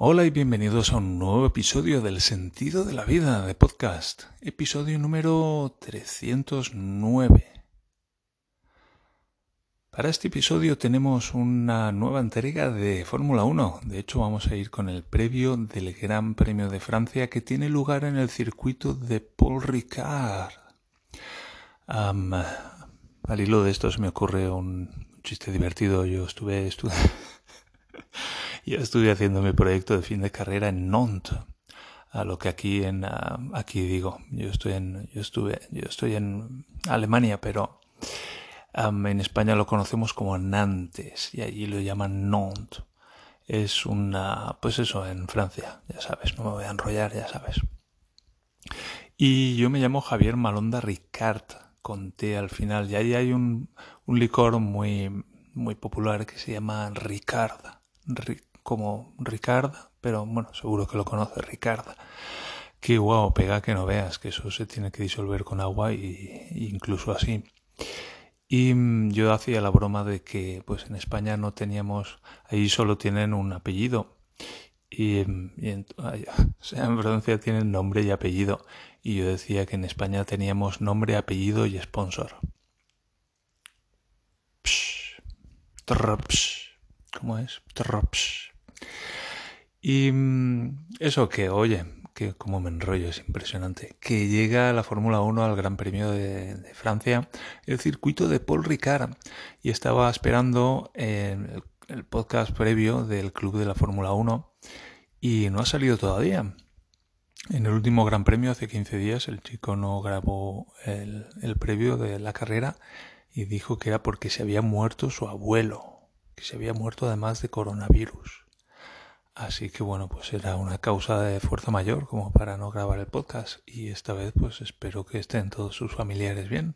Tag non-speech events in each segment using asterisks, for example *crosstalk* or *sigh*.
Hola y bienvenidos a un nuevo episodio del Sentido de la Vida de podcast, episodio número 309. Para este episodio tenemos una nueva entrega de Fórmula 1. De hecho, vamos a ir con el previo del Gran Premio de Francia que tiene lugar en el circuito de Paul Ricard. al hilo de esto se me ocurre un chiste divertido. Yo estuve, estuve *laughs* yo estuve haciendo mi proyecto de fin de carrera en Nantes a lo que aquí en aquí digo yo estoy en yo estuve yo estoy en Alemania pero en España lo conocemos como Nantes y allí lo llaman Nantes. Es una, pues eso, en Francia, ya sabes, no me voy a enrollar, ya sabes. Y yo me llamo Javier Malonda Ricard, con al final, y ahí hay un, un licor muy, muy popular que se llama Ricard, como Ricard, pero bueno, seguro que lo conoces, Ricard. Que guau, pega que no veas, que eso se tiene que disolver con agua y incluso así. Y mm, yo hacía la broma de que pues en España no teníamos, ahí solo tienen un apellido. Y, mm, en, *laughs* en Francia tienen nombre y apellido. Y yo decía que en España teníamos nombre, apellido y sponsor. Psh, ¿Cómo es? Y mm, eso que, oye, que como me enrollo, es impresionante, que llega la Fórmula 1 al Gran Premio de, Francia, el circuito de Paul Ricard, y estaba esperando el, el podcast previo del Club de la Fórmula 1 y no ha salido todavía. En el último Gran Premio, hace 15 días, el chico no grabó el, el previo de la carrera y dijo que era porque se había muerto su abuelo, que se había muerto además de coronavirus. Así que bueno, pues era una causa de fuerza mayor como para no grabar el podcast y esta vez pues espero que estén todos sus familiares bien.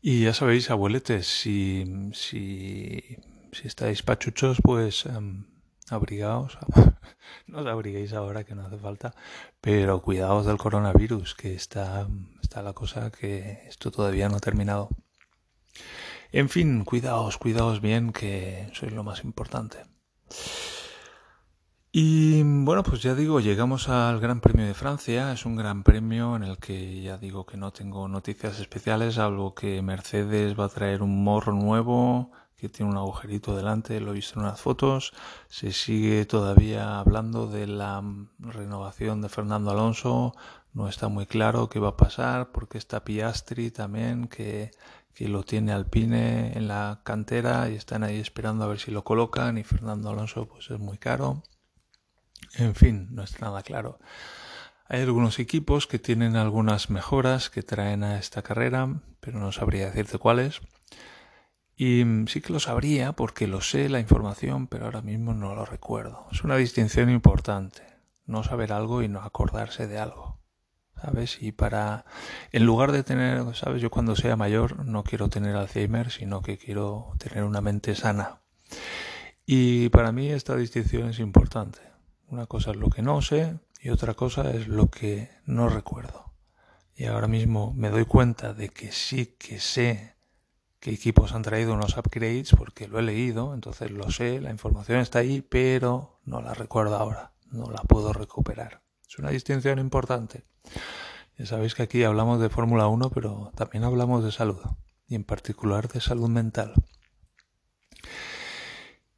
Y ya sabéis, abueletes, si, si, estáis pachuchos, pues um, abrigaos. *laughs* no os abriguéis ahora que no hace falta, pero cuidaos del coronavirus, que está, está la cosa que esto todavía no ha terminado. En fin, cuidaos, cuidaos bien, que sois lo más importante. Y bueno, pues ya digo, llegamos al Gran Premio de Francia. Es un gran premio en el que ya digo que no tengo noticias especiales, salvo que Mercedes va a traer un morro nuevo que tiene un agujerito delante, lo he visto en unas fotos. Se sigue todavía hablando de la renovación de Fernando Alonso. No está muy claro qué va a pasar, porque está Piastri también, que que lo tiene Alpine en la cantera y están ahí esperando a ver si lo colocan y Fernando Alonso pues es muy caro. En fin, no está nada claro. Hay algunos equipos que tienen algunas mejoras que traen a esta carrera, pero no sabría decirte cuáles. Y sí que lo sabría porque lo sé la información, pero ahora mismo no lo recuerdo. Es una distinción importante, no saber algo y no acordarse de algo. ¿sabes? Y para, en lugar de tener, ¿sabes? Yo cuando sea mayor no quiero tener Alzheimer, sino que quiero tener una mente sana. Y para mí esta distinción es importante. Una cosa es lo que no sé y otra cosa es lo que no recuerdo. Y ahora mismo me doy cuenta de que sí que sé qué equipos han traído unos upgrades porque lo he leído, entonces lo sé, la información está ahí, pero no la recuerdo ahora, no la puedo recuperar. Es una distinción importante. Ya sabéis que aquí hablamos de Fórmula 1, pero también hablamos de salud, y en particular de salud mental.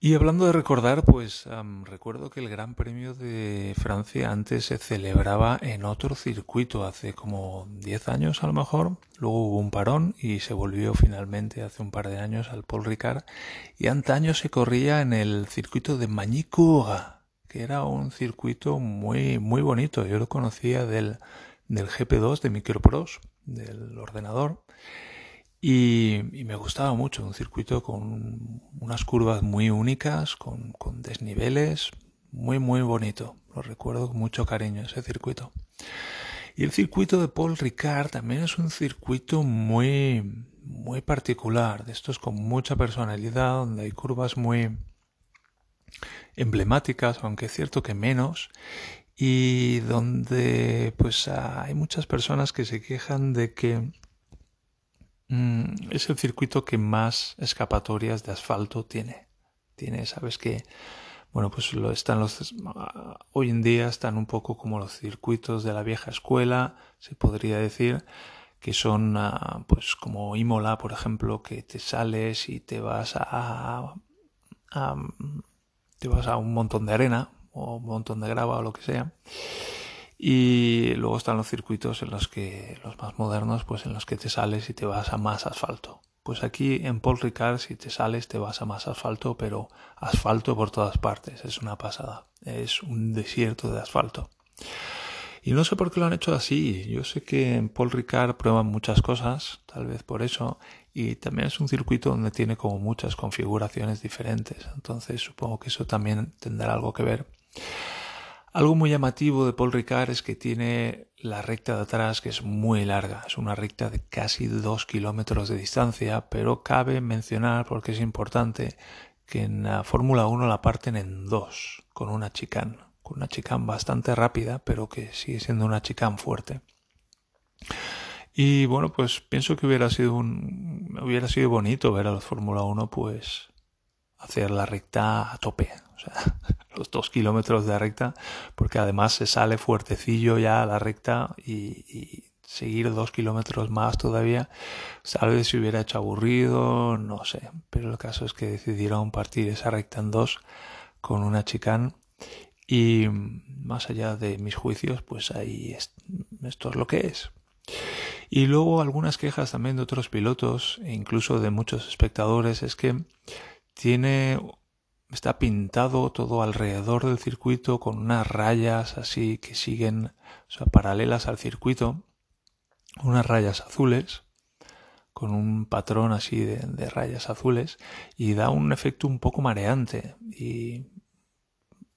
Y hablando de recordar, pues recuerdo que el Gran Premio de Francia antes se celebraba en otro circuito hace como 10 años a lo mejor. Luego hubo un parón y se volvió finalmente hace un par de años al Paul Ricard. Y antaño se corría en el circuito de magny que era un circuito muy, muy bonito. Yo lo conocía del, del GP2 de Microprose, del ordenador, y, me gustaba mucho. Un circuito con unas curvas muy únicas, con, con desniveles, muy, muy bonito. Lo recuerdo con mucho cariño ese circuito. Y el circuito de Paul Ricard también es un circuito muy, muy particular, de estos con mucha personalidad, donde hay curvas muy, emblemáticas, aunque es cierto que menos, y donde pues hay muchas personas que se quejan de que mm, es el circuito que más escapatorias de asfalto tiene. Tiene, sabes que bueno, pues lo están los hoy en día están un poco como los circuitos de la vieja escuela, se podría decir, que son ah, pues como Imola, por ejemplo, que te sales y te vas a, a, te vas a un montón de arena o un montón de grava o lo que sea. Y luego están los circuitos en los que los más modernos, pues en los que te sales y te vas a más asfalto. Pues aquí en Paul Ricard, si te sales, te vas a más asfalto, pero asfalto por todas partes. Es una pasada. Es un desierto de asfalto. Y no sé por qué lo han hecho así. Yo sé que en Paul Ricard prueban muchas cosas, tal vez por eso. Y también es un circuito donde tiene como muchas configuraciones diferentes. Entonces supongo que eso también tendrá algo que ver. Algo muy llamativo de Paul Ricard es que tiene la recta de atrás que es muy larga, es una recta de casi dos kilómetros de distancia, pero cabe mencionar, porque es importante, que en la Fórmula 1 la parten en dos, con una chicane, con una chicane bastante rápida, pero que sigue siendo una chicane fuerte. Y bueno, pues pienso que hubiera sido un, hubiera sido bonito ver a la Fórmula 1 pues hacer la recta a tope, o sea, *laughs* los dos kilómetros de recta, porque además se sale fuertecillo ya a la recta y, seguir dos kilómetros más todavía, tal vez se hubiera hecho aburrido, no sé, pero el caso es que decidieron partir esa recta en dos con una chicane y más allá de mis juicios, pues ahí esto es lo que es. Y luego algunas quejas también de otros pilotos e incluso de muchos espectadores es que tiene está pintado todo alrededor del circuito con unas rayas así que siguen, o sea, paralelas al circuito, unas rayas azules con un patrón así de, de, rayas azules y da un efecto un poco mareante. Y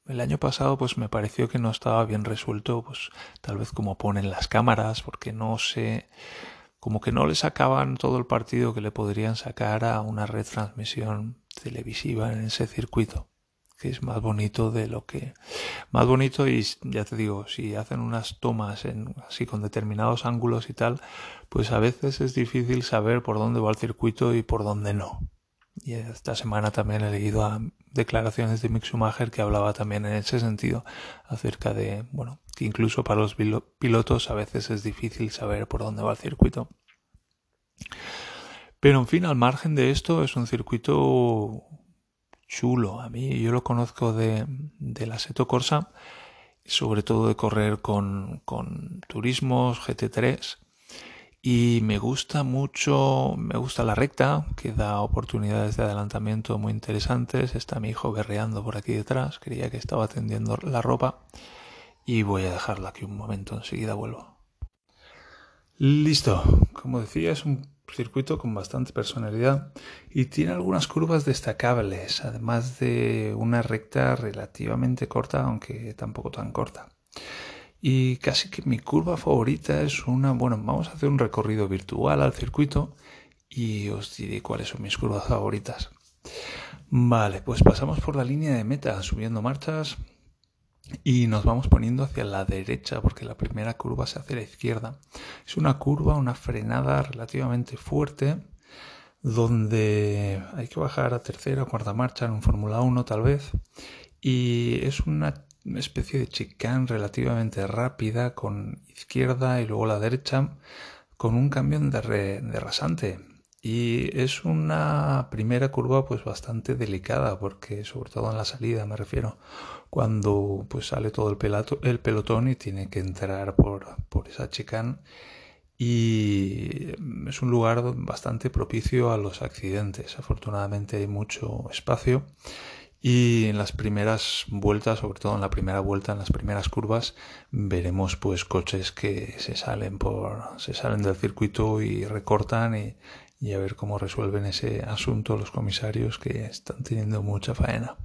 el año pasado pues me pareció que no estaba bien resuelto pues tal vez como ponen las cámaras porque no sé como que no le sacaban todo el partido que le podrían sacar a una retransmisión televisiva en ese circuito que es más bonito de lo que más bonito y ya te digo si hacen unas tomas en así con determinados ángulos y tal pues a veces es difícil saber por dónde va el circuito y por dónde no. Y esta semana también he leído declaraciones de Mick Schumacher que hablaba también en ese sentido acerca de bueno que incluso para los pilotos a veces es difícil saber por dónde va el circuito pero en fin, al margen de esto, es un circuito chulo. A mí yo lo conozco de, de la Seto Corsa, sobre todo de correr con, con turismos GT3. Y me gusta mucho, me gusta la recta, que da oportunidades de adelantamiento muy interesantes. Está mi hijo berreando por aquí detrás, creía que estaba tendiendo la ropa. Y voy a dejarla aquí un momento, enseguida vuelvo. Listo, como decía, es un circuito con bastante personalidad y tiene algunas curvas destacables, además de una recta relativamente corta, aunque tampoco tan corta. Y casi que mi curva favorita es una, bueno, vamos a hacer un recorrido virtual al circuito y os diré cuáles son mis curvas favoritas. Vale, pues pasamos por la línea de meta, subiendo marchas, y nos vamos poniendo hacia la derecha porque la primera curva se hace a la izquierda. Es una curva, una frenada relativamente fuerte donde hay que bajar a tercera o cuarta marcha en un Fórmula 1 tal vez y es una especie de chicane relativamente rápida con izquierda y luego la derecha con un cambio de, de rasante y es una primera curva pues bastante delicada porque sobre todo en la salida me refiero cuando pues sale todo el, el pelotón y tiene que entrar por, por esa chicane y es un lugar bastante propicio a los accidentes. Afortunadamente hay mucho espacio y en las primeras vueltas, sobre todo en la primera vuelta, en las primeras curvas, veremos pues coches que se salen por se salen del circuito y recortan y, y a ver cómo resuelven ese asunto los comisarios que están teniendo mucha faena.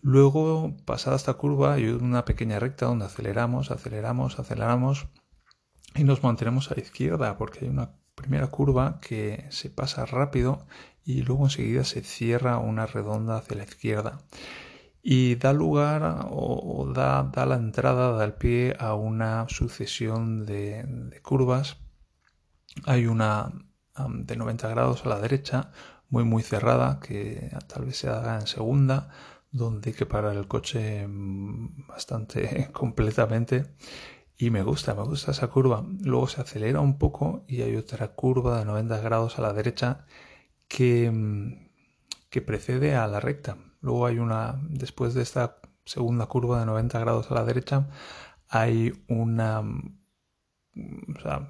Luego, pasada esta curva, hay una pequeña recta donde aceleramos, aceleramos, aceleramos y nos mantenemos a la izquierda porque hay una primera curva que se pasa rápido y luego enseguida se cierra una redonda hacia la izquierda y da lugar o, da, da, la entrada, da el pie a una sucesión de, de curvas. Hay una de 90 grados a la derecha, muy muy cerrada, que tal vez se haga en segunda, donde hay que parar el coche mm, bastante *laughs* completamente y me gusta, me gusta esa curva. Luego se acelera un poco y hay otra curva de 90 grados a la derecha que, mm, que precede a la recta. Luego hay una, después de esta segunda curva de 90 grados a la derecha, hay una, mm,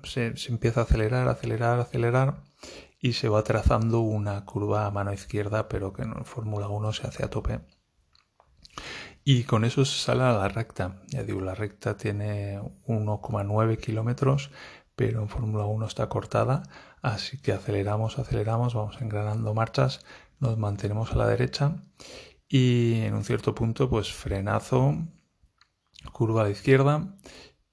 se empieza a acelerar, acelerar, acelerar y se va trazando una curva a mano izquierda, pero que en Fórmula 1 se hace a tope. Y con eso se sale a la recta. Ya digo, la recta tiene 1,9 kilómetros, pero en Fórmula 1 está cortada, así que aceleramos, aceleramos, vamos engranando marchas, nos mantenemos a la derecha y en un cierto punto pues frenazo, curva a la izquierda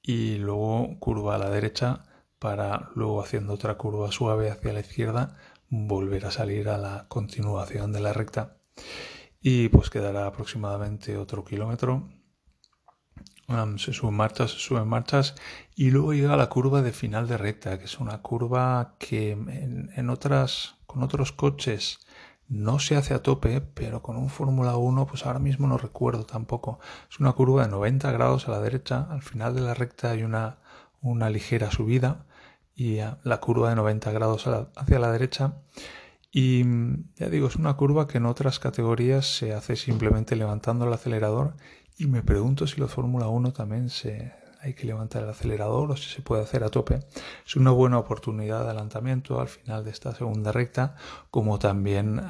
y luego curva a la derecha para luego haciendo otra curva suave hacia la izquierda volver a salir a la continuación de la recta y pues quedará aproximadamente otro kilómetro. se suben marchas, se suben marchas y luego llega la curva de final de recta, que es una curva que en, otras, con otros coches no se hace a tope, pero con un Fórmula 1, pues ahora mismo no recuerdo tampoco. Es una curva de 90 grados a la derecha, al final de la recta hay una, una ligera subida y la curva de 90 grados hacia la derecha y ya digo, es una curva que en otras categorías se hace simplemente levantando el acelerador y me pregunto si los Fórmula 1 también se hay que levantar el acelerador o si se puede hacer a tope. Es una buena oportunidad de adelantamiento al final de esta segunda recta, como también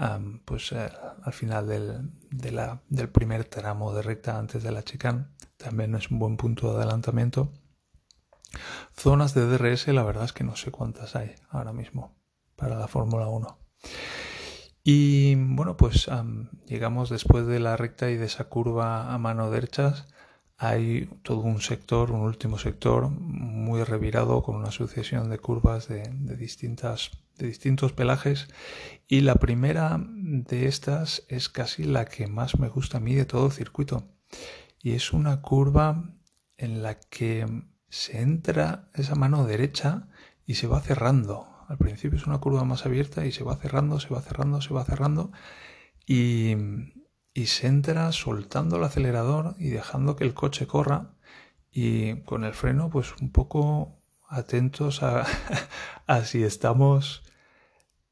pues eh, al final del, del primer tramo de recta antes de la chicane. También es un buen punto de adelantamiento. Zonas de DRS, la verdad es que no sé cuántas hay ahora mismo para la Fórmula 1. Y bueno, pues llegamos después de la recta y de esa curva a mano derechas. Hay todo un sector, un último sector muy revirado con una sucesión de curvas de, distintas, de distintos pelajes. Y la primera de estas es casi la que más me gusta a mí de todo el circuito. Y es una curva en la que se entra esa mano derecha y se va cerrando al principio es una curva más abierta y se va cerrando, se va cerrando, se va cerrando y, se entra soltando el acelerador y dejando que el coche corra y con el freno pues un poco atentos a, *laughs* a si estamos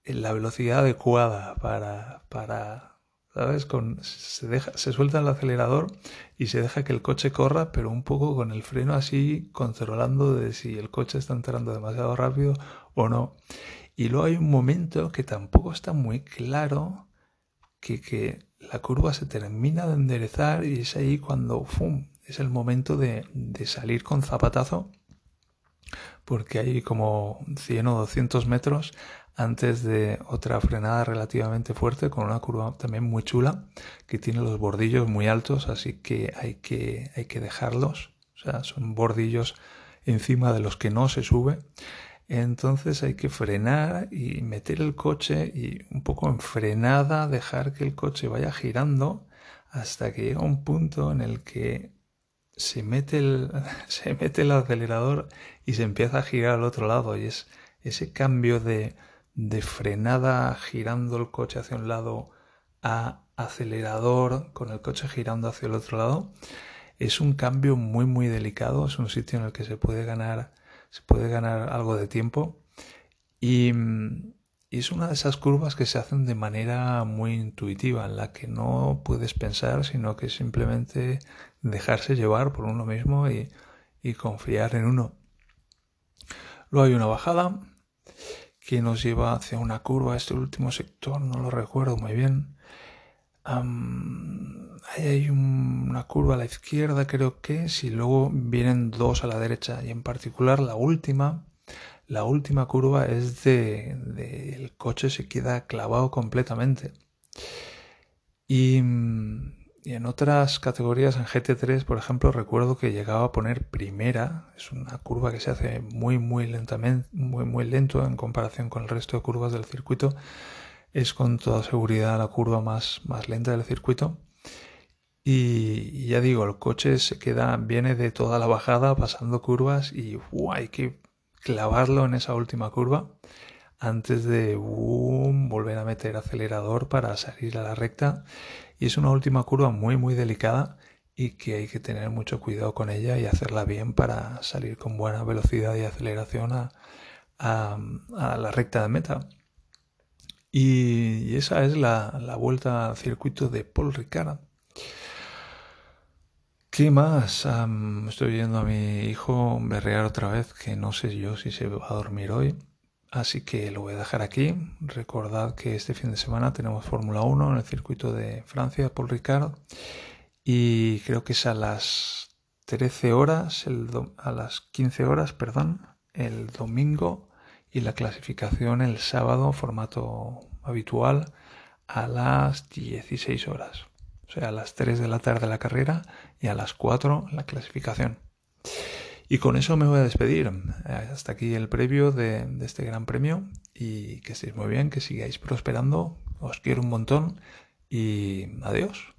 en la velocidad adecuada para, para ¿sabes? Con, se, deja, se suelta el acelerador y se deja que el coche corra, pero un poco con el freno así, controlando de si el coche está entrando demasiado rápido o no. Y luego hay un momento que tampoco está muy claro, que, que la curva se termina de enderezar y es ahí cuando ¡fum! es el momento de, salir con zapatazo, porque hay como 100 o 200 metros antes de otra frenada relativamente fuerte con una curva también muy chula que tiene los bordillos muy altos así que hay que, hay que dejarlos o sea son bordillos encima de los que no se sube entonces hay que frenar y meter el coche y un poco en frenada dejar que el coche vaya girando hasta que llega un punto en el que se mete el, *laughs* se mete el acelerador y se empieza a girar al otro lado y es ese cambio de, de frenada girando el coche hacia un lado a acelerador con el coche girando hacia el otro lado es un cambio muy muy delicado es un sitio en el que se puede ganar se puede ganar algo de tiempo y, y es una de esas curvas que se hacen de manera muy intuitiva en la que no puedes pensar sino que simplemente dejarse llevar por uno mismo y, y confiar en uno luego hay una bajada que nos lleva hacia una curva. Este último sector no lo recuerdo muy bien. Ahí hay una curva a la izquierda, creo que si luego vienen dos a la derecha. Y en particular la última, la última curva es de, de el coche se queda clavado completamente. Y y en otras categorías, en GT3, por ejemplo, recuerdo que llegaba a poner primera. Es una curva que se hace muy, muy lentamente, muy, muy lento en comparación con el resto de curvas del circuito. Es con toda seguridad la curva más, más lenta del circuito. Y, ya digo, el coche se queda, viene de toda la bajada pasando curvas y hay que clavarlo en esa última curva antes de volver a meter acelerador para salir a la recta Y es una última curva muy muy delicada y que hay que tener mucho cuidado con ella y hacerla bien para salir con buena velocidad y aceleración a, la recta de meta. Y, esa es la, la, vuelta al circuito de Paul Ricard. ¿Qué más? estoy viendo a mi hijo berrear otra vez, que no sé yo si se va a dormir hoy. Así que lo voy a dejar aquí. Recordad que este fin de semana tenemos Fórmula 1 en el circuito de Francia, Paul Ricard. Y creo que es a las 13 horas, el a las 15 horas, perdón, el domingo y la clasificación el sábado, formato habitual, a las 16 horas. O sea, a las 3 de la tarde la carrera y a las 4 la clasificación. Y con eso me voy a despedir. Hasta aquí el previo de, de, este gran premio y que estéis muy bien, que sigáis prosperando. Os quiero un montón y adiós.